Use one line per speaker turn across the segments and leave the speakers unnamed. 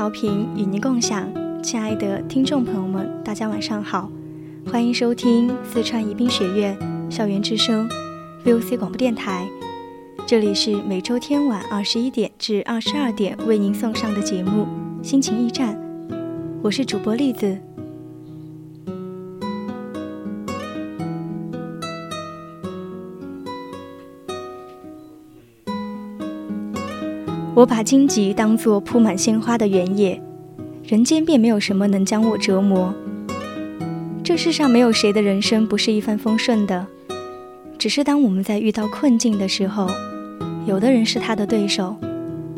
调频与您共享，亲爱的听众朋友们，大家晚上好，欢迎收听四川宜宾学院校园之声 VOC 广播电台，这里是每周天晚二十一点至二十二点为您送上的节目《心情驿站》，我是主播栗子。我把荆棘当作铺满鲜花的原野，人间便没有什么能将我折磨。这世上没有谁的人生不是一帆风顺的，只是当我们在遇到困境的时候，有的人是他的对手，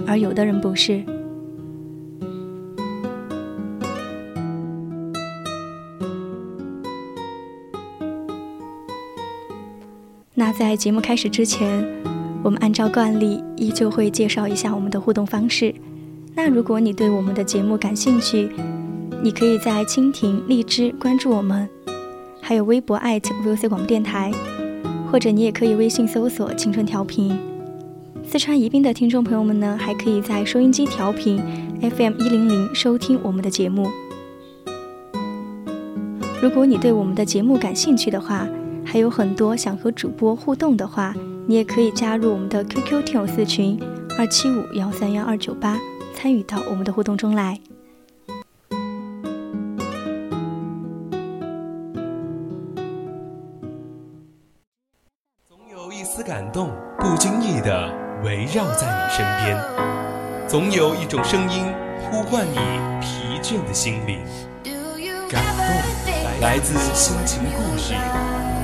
而有的人不是。那在节目开始之前。我们按照惯例，依旧会介绍一下我们的互动方式。那如果你对我们的节目感兴趣，你可以在蜻蜓、荔枝关注我们，还有微博 @VOC 广播电台，或者你也可以微信搜索“青春调频”。四川宜宾的听众朋友们呢，还可以在收音机调频 FM 一零零收听我们的节目。如果你对我们的节目感兴趣的话，还有很多想和主播互动的话。你也可以加入我们的 QQ 听友四群二七五幺三幺二九八，参与到我们的互动中来。
总有一丝感动，不经意的围绕在你身边；总有一种声音呼唤你疲倦的心灵。感动来自心情故事，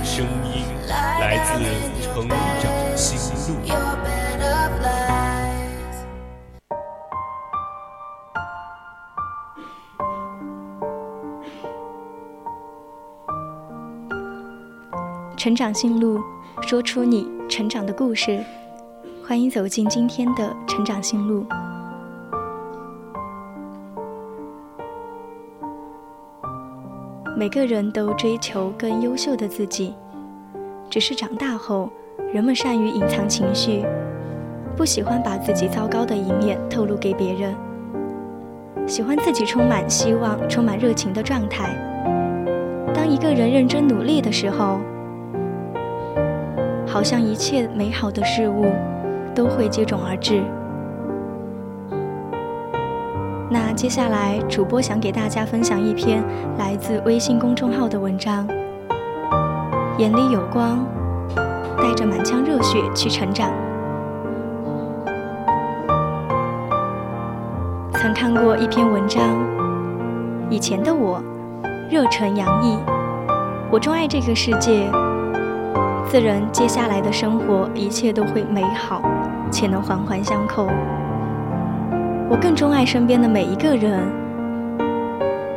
声音来自成长。心路。
成长心路，说出你成长的故事。欢迎走进今天的成长心路。每个人都追求更优秀的自己，只是长大后。人们善于隐藏情绪，不喜欢把自己糟糕的一面透露给别人，喜欢自己充满希望、充满热情的状态。当一个人认真努力的时候，好像一切美好的事物都会接踵而至。接下来，主播想给大家分享一篇来自微信公众号的文章：眼里有光。带着满腔热血去成长。曾看过一篇文章，以前的我热忱洋溢，我钟爱这个世界，自然接下来的生活一切都会美好，且能环环相扣。我更钟爱身边的每一个人，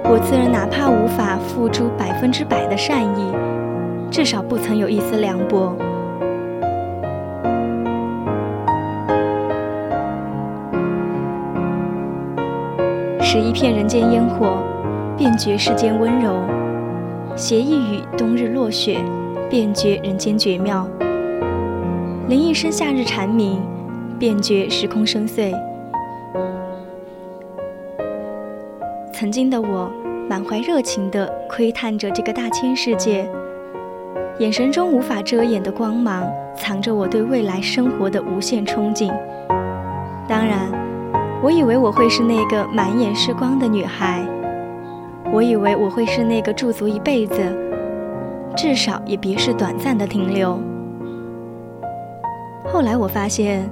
我自然哪怕无法付出百分之百的善意，至少不曾有一丝凉薄。拾一片人间烟火，便觉世间温柔；携一雨冬日落雪，便觉人间绝妙；淋一声夏日蝉鸣，便觉时空深邃。曾经的我，满怀热情地窥探着这个大千世界，眼神中无法遮掩的光芒，藏着我对未来生活的无限憧憬。当然，我以为我会是那个满眼是光的女孩，我以为我会是那个驻足一辈子，至少也别是短暂的停留。后来我发现，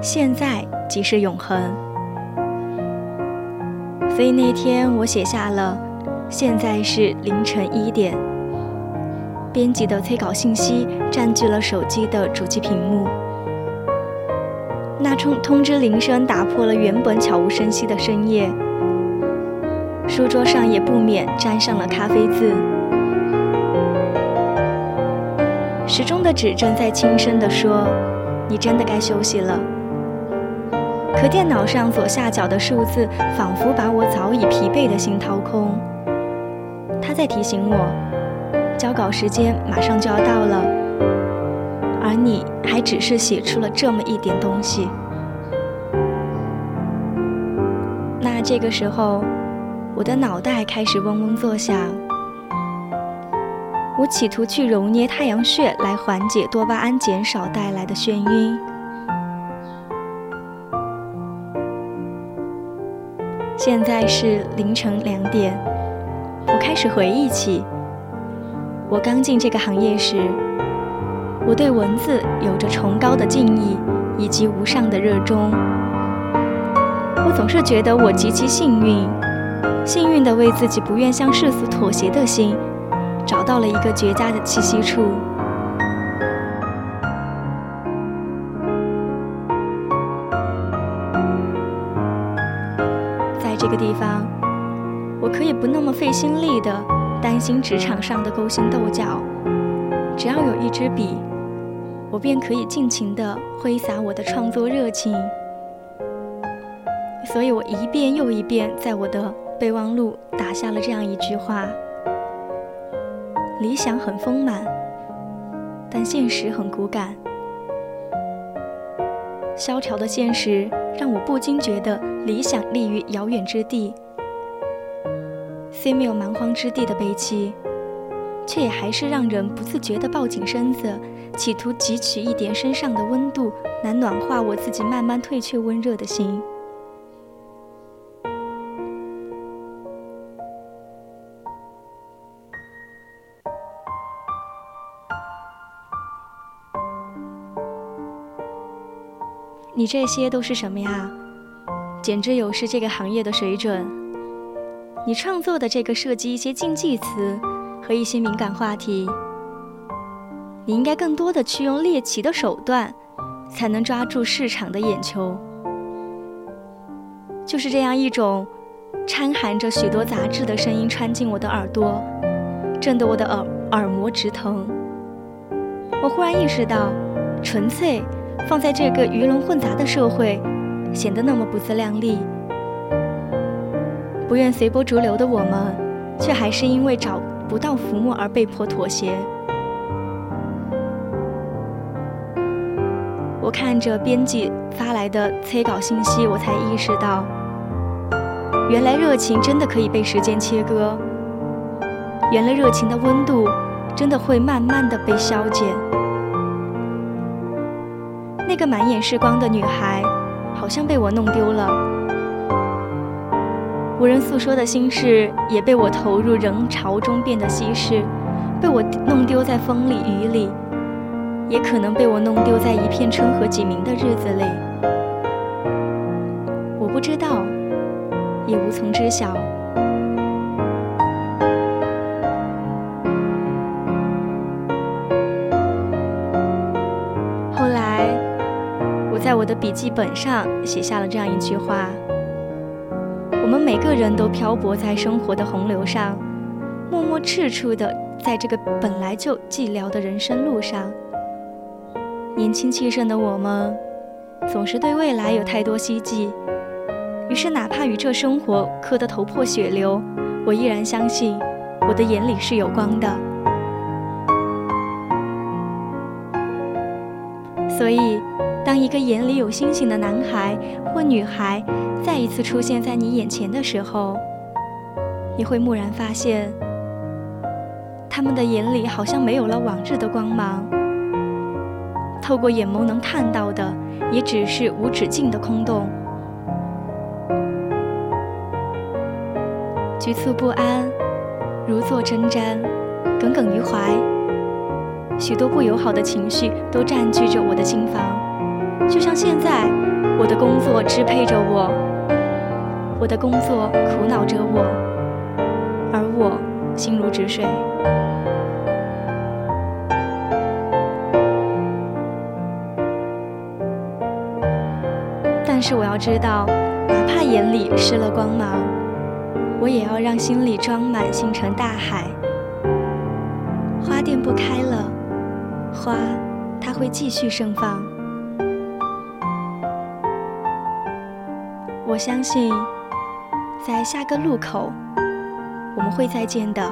现在即是永恒。所以那天我写下了，现在是凌晨一点。编辑的催稿信息占据了手机的主机屏幕。那通通知铃声打破了原本悄无声息的深夜。书桌上也不免沾上了咖啡渍。时钟的指针在轻声地说：“你真的该休息了。”可电脑上左下角的数字仿佛把我早已疲惫的心掏空。他在提醒我，交稿时间马上就要到了，而你还只是写出了这么一点东西。那这个时候，我的脑袋开始嗡嗡作响。我企图去揉捏太阳穴来缓解多巴胺减少带来的眩晕。现在是凌晨两点，我开始回忆起我刚进这个行业时，我对文字有着崇高的敬意以及无上的热衷。我总是觉得我极其幸运，幸运地为自己不愿向世俗妥协的心找到了一个绝佳的栖息处。费心力的担心职场上的勾心斗角，只要有一支笔，我便可以尽情的挥洒我的创作热情。所以我一遍又一遍在我的备忘录打下了这样一句话：理想很丰满，但现实很骨感。萧条的现实让我不禁觉得理想立于遥远之地，虽没有蛮荒之地的悲戚，却也还是让人不自觉地抱紧身子，企图汲取一点身上的温度，来暖化我自己慢慢退却温热的心。你这些都是什么呀？简直有失这个行业的水准。你创作的这个涉及一些禁忌词和一些敏感话题，你应该更多的去用猎奇的手段，才能抓住市场的眼球。就是这样一种掺含着许多杂质的声音穿进我的耳朵，震得我的耳耳膜直疼。我忽然意识到，纯粹。放在这个鱼龙混杂的社会，显得那么不自量力。不愿随波逐流的我们，却还是因为找不到浮木而被迫妥协。我看着编辑发来的催稿信息，我才意识到，原来热情真的可以被时间切割。原来热情的温度，真的会慢慢的被消减。那个满眼是光的女孩，好像被我弄丢了。无人诉说的心事，也被我投入人潮中变得稀释，被我弄丢在风里雨里，也可能被我弄丢在一片春和景明的日子里。我不知道，也无从知晓。后来，我在我的笔记本上写下了这样一句话：每个人都漂泊在生活的洪流上，默默赤处的在这个本来就寂寥的人生路上。年轻气盛的我们，总是对未来有太多希冀，于是哪怕与这生活磕得头破血流，我依然相信我的眼里是有光的。所以。当一个眼里有星星的男孩或女孩再一次出现在你眼前的时候，你会蓦然发现，他们的眼里好像没有了往日的光芒，透过眼眸能看到的，也只是无止境的空洞。局促不安，如坐针毡，耿耿于怀，许多不友好的情绪都占据着我的心房。就像现在，我的工作支配着我，我的工作苦恼着我，而我心如止水。但是我要知道，哪怕眼里失了光芒。我也要让心里装满星辰大海。花店不开了，花它会继续盛放。我相信，在下个路口，我们会再见的。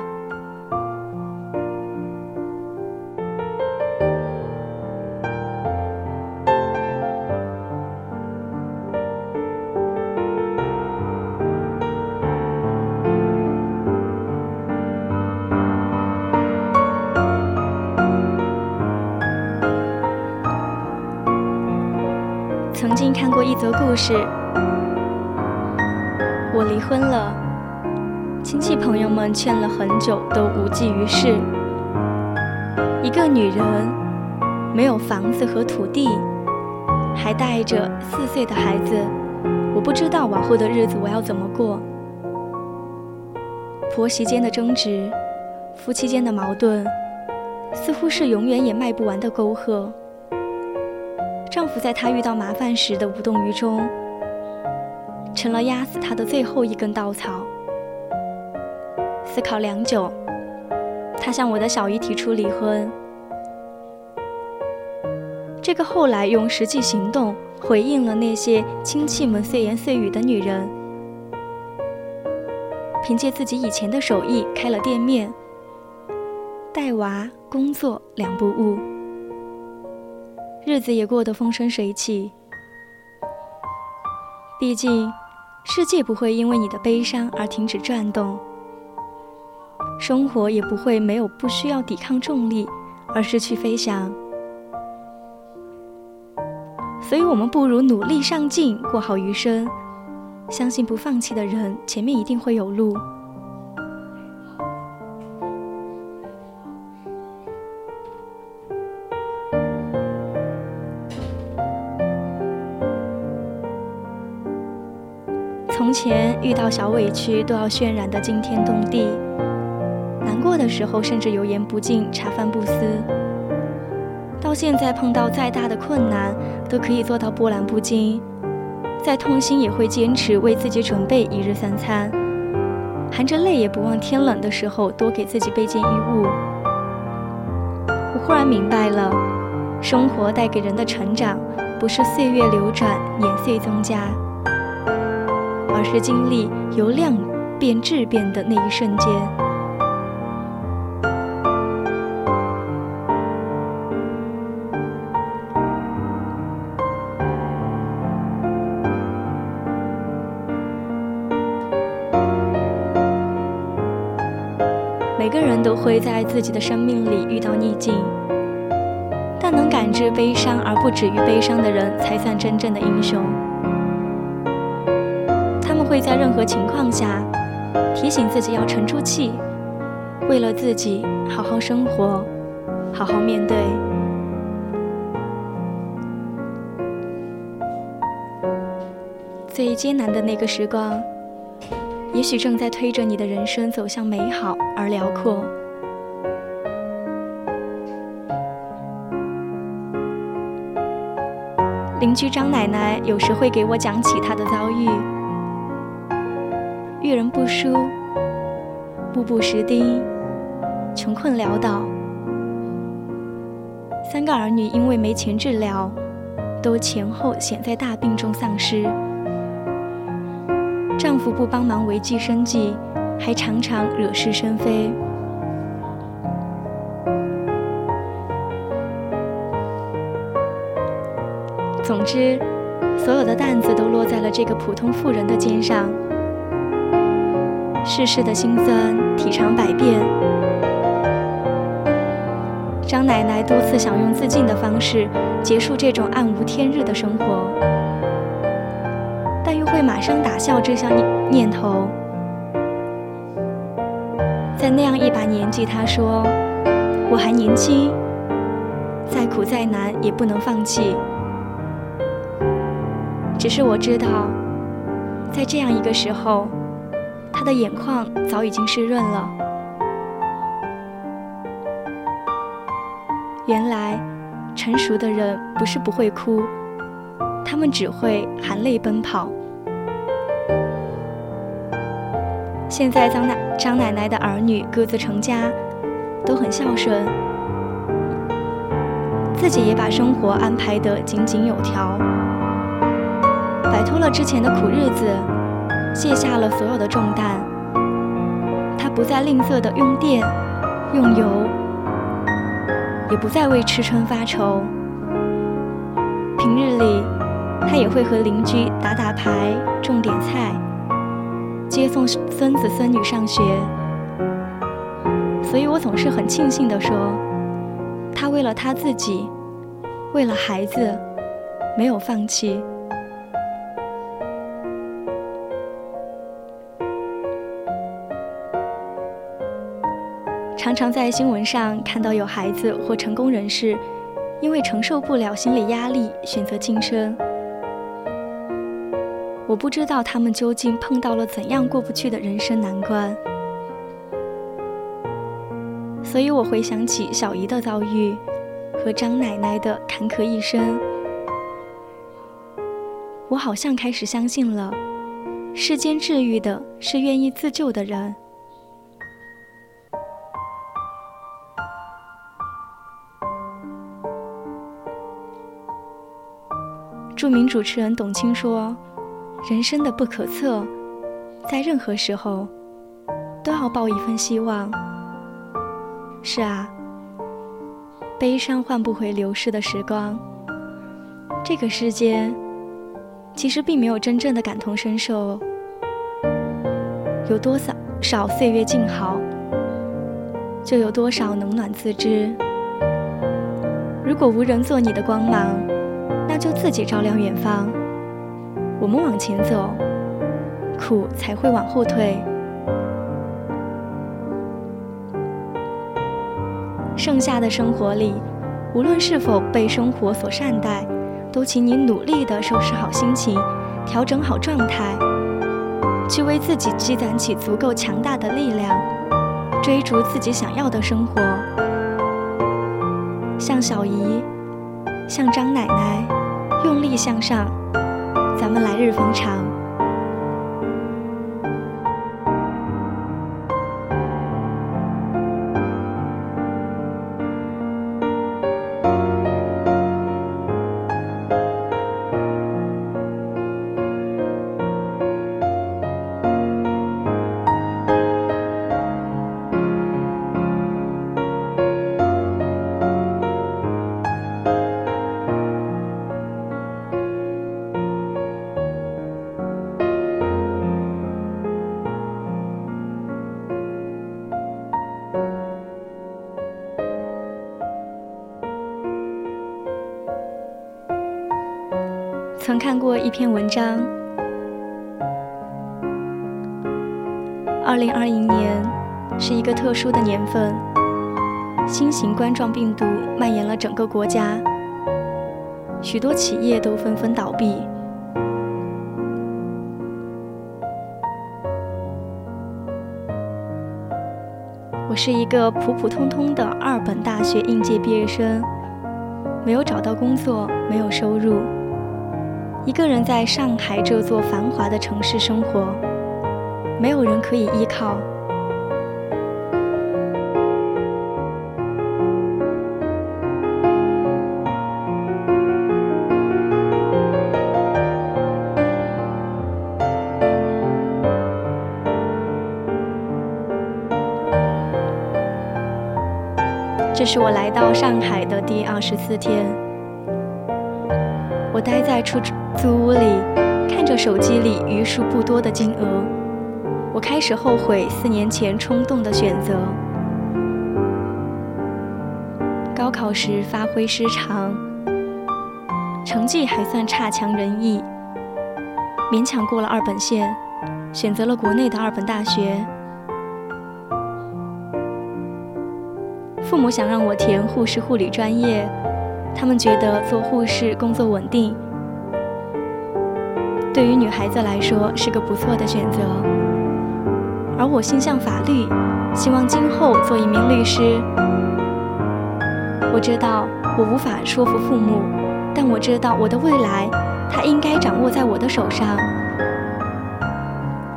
曾经看过一则故事，离婚了，亲戚朋友们劝了很久都无济于事。一个女人没有房子和土地，还带着四岁的孩子，我不知道往后的日子我要怎么过。婆媳间的争执，夫妻间的矛盾，似乎是永远也迈不完的沟壑。丈夫在她遇到麻烦时的无动于衷，成了压死他的最后一根稻草。思考良久，他向我的小姨提出离婚。这个后来用实际行动回应了那些亲戚们碎言碎语的女人，凭借自己以前的手艺开了店面，带娃、工作两不误。日子也过得风生水起。毕竟，世界不会因为你的悲伤而停止转动，生活也不会没有不需要抵抗重力而失去飞翔。所以，我们不如努力上进，过好余生。相信不放弃的人，前面一定会有路。遇到小委屈都要渲染得惊天动地，难过的时候甚至油盐不进、茶饭不思。到现在碰到再大的困难都可以做到波澜不惊，再痛心也会坚持为自己准备一日三餐，含着泪也不忘天冷的时候多给自己备件衣物。我忽然明白了，生活带给人的成长，不是岁月流转、年岁增加。而是经历由量变质变的那一瞬间。每个人都会在自己的生命里遇到逆境，但能感知悲伤而不止于悲伤的人，才算真正的英雄。会在任何情况下提醒自己要沉住气，为了自己好好生活，好好面对。最艰难的那个时光，也许正在推着你的人生走向美好而辽阔。邻居张奶奶有时会给我讲起她的遭遇。遇人不淑，步步石钉，穷困潦倒。三个儿女因为没钱治疗，都前后险在大病中丧失。丈夫不帮忙维系生计，还常常惹是生非。总之，所有的担子都落在了这个普通妇人的肩上。世事的辛酸，体尝百变。张奶奶多次想用自尽的方式结束这种暗无天日的生活，但又会马上打消这项念念头。在那样一把年纪，她说：“我还年轻，再苦再难也不能放弃。”只是我知道，在这样一个时候，他的眼眶早已经湿润了。原来，成熟的人不是不会哭，他们只会含泪奔跑。现在张奶张奶奶的儿女各自成家，都很孝顺，自己也把生活安排得井井有条，摆脱了之前的苦日子，卸下了所有的重担。他不再吝啬的用电，用油。也不再为吃穿发愁。平日里，他也会和邻居打打牌、种点菜，接送孙子孙女上学。所以我总是很庆幸地说，他为了他自己，为了孩子，没有放弃。常常在新闻上看到有孩子或成功人士，因为承受不了心理压力选择轻生。我不知道他们究竟碰到了怎样过不去的人生难关，所以我回想起小姨的遭遇和张奶奶的坎坷一生，我好像开始相信了，世间治愈的是愿意自救的人。著名主持人董卿说：“人生的不可测，在任何时候都要抱一份希望。”是啊，悲伤换不回流逝的时光。这个世界其实并没有真正的感同身受，有多少少岁月静好，就有多少冷暖自知。如果无人做你的光芒，就自己照亮远方。我们往前走，苦才会往后退。剩下的生活里，无论是否被生活所善待，都请你努力的收拾好心情，调整好状态，去为自己积攒起足够强大的力量，追逐自己想要的生活。像小姨，像张奶奶。用力向上，咱们来日方长。一篇文章，二零二零年是一个特殊的年份，新型冠状病毒蔓延了整个国家，许多企业都纷纷倒闭。我是一个普普通通的二本大学应届毕业生，没有找到工作，没有收入。一个人在上海这座繁华的城市生活，没有人可以依靠。这是我来到上海的第二十四天，我待在出租。租屋里，看着手机里余数不多的金额，我开始后悔四年前冲动的选择。高考时发挥失常，成绩还算差强人意，勉强过了二本线，选择了国内的二本大学。父母想让我填护士护理专业，他们觉得做护士工作稳定，对于女孩子来说是个不错的选择。而我心向法律，希望今后做一名律师。我知道我无法说服父母，但我知道我的未来，它应该掌握在我的手上。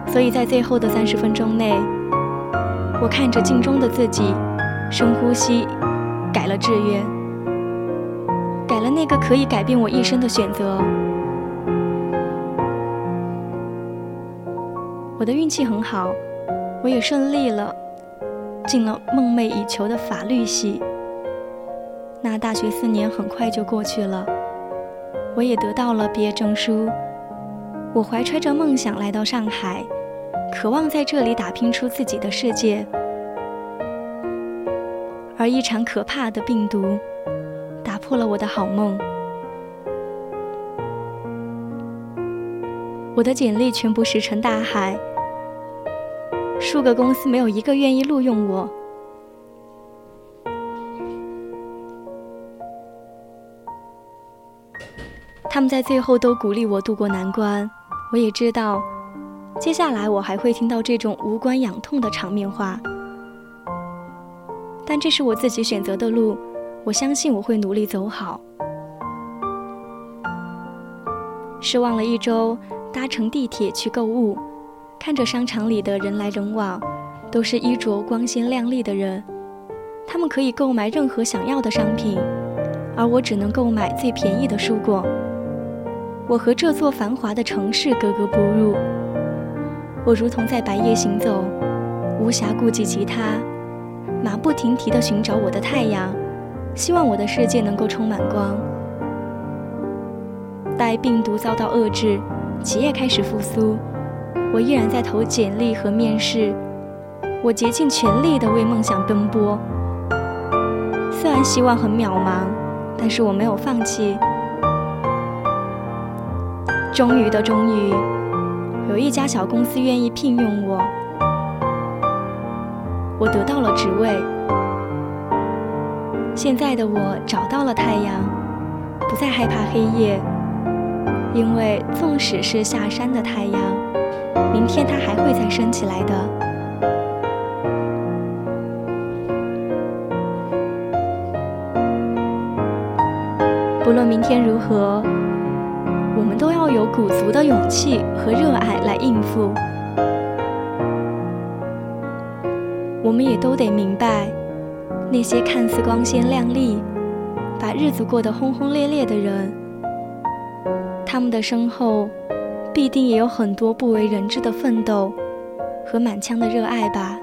所以在最后的三十分钟内，我看着镜中的自己，深呼吸，改了志愿，改了那个可以改变我一生的选择。我的运气很好。我也顺利了，进了梦寐以求的法律系。那大学四年很快就过去了，我也得到了毕业证书。我怀揣着梦想来到上海，渴望在这里打拼出自己的世界。而一场可怕的病毒打破了我的好梦，我的简历全部石沉大海。数个公司没有一个愿意录用我，他们在最后都鼓励我渡过难关。我也知道，接下来我还会听到这种无关痒痛的场面话，但这是我自己选择的路，我相信我会努力走好。失望了一周，搭乘地铁去购物。看着商场里的人来人往，都是衣着光鲜亮丽的人，他们可以购买任何想要的商品，而我只能购买最便宜的蔬果。我和这座繁华的城市格格不入，我如同在白夜行走，无暇顾及其他，马不停蹄地寻找我的太阳，希望我的世界能够充满光。待病毒遭到遏制，企业开始复苏。我依然在投简历和面试，我竭尽全力地为梦想奔波。虽然希望很渺茫，但是我没有放弃。终于的终于，有一家小公司愿意聘用我，我得到了职位。现在的我找到了太阳，不再害怕黑夜，因为纵使是下山的太阳。明天它还会再升起来的。不论明天如何，我们都要有鼓足的勇气和热爱来应付。我们也都得明白，那些看似光鲜亮丽、把日子过得轰轰烈烈的人，他们的身后。必定也有很多不为人知的奋斗和满腔的热爱吧。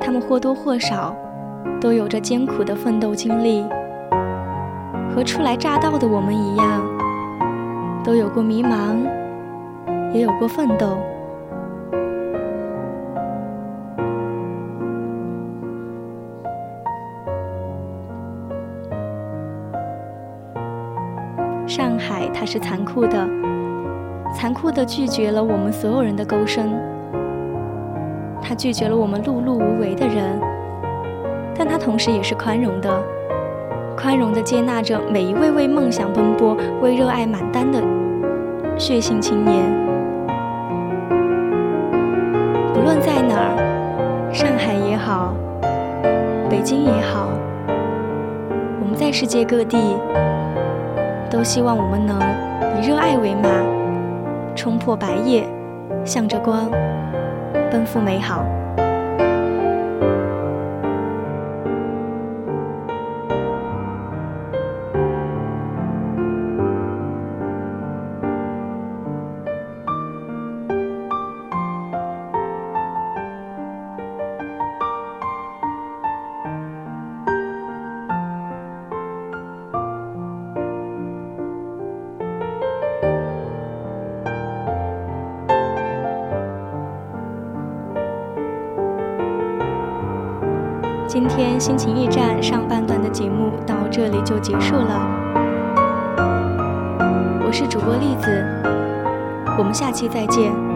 他们或多或少都有着艰苦的奋斗经历，和初来乍到的我们一样，都有过迷茫，也有过奋斗。它是残酷的，残酷的拒绝了我们所有人的勾声。它拒绝了我们碌碌无为的人，但它同时也是宽容的，宽容的接纳着每一位为梦想奔波、为热爱满单的血性青年。不论在哪儿，上海也好，北京也好，我们在世界各地。希望我们能以热爱为马，冲破白夜，向着光，奔赴美好。心情驿站上半段的节目到这里就结束了。我是主播栗子，我们下期再见。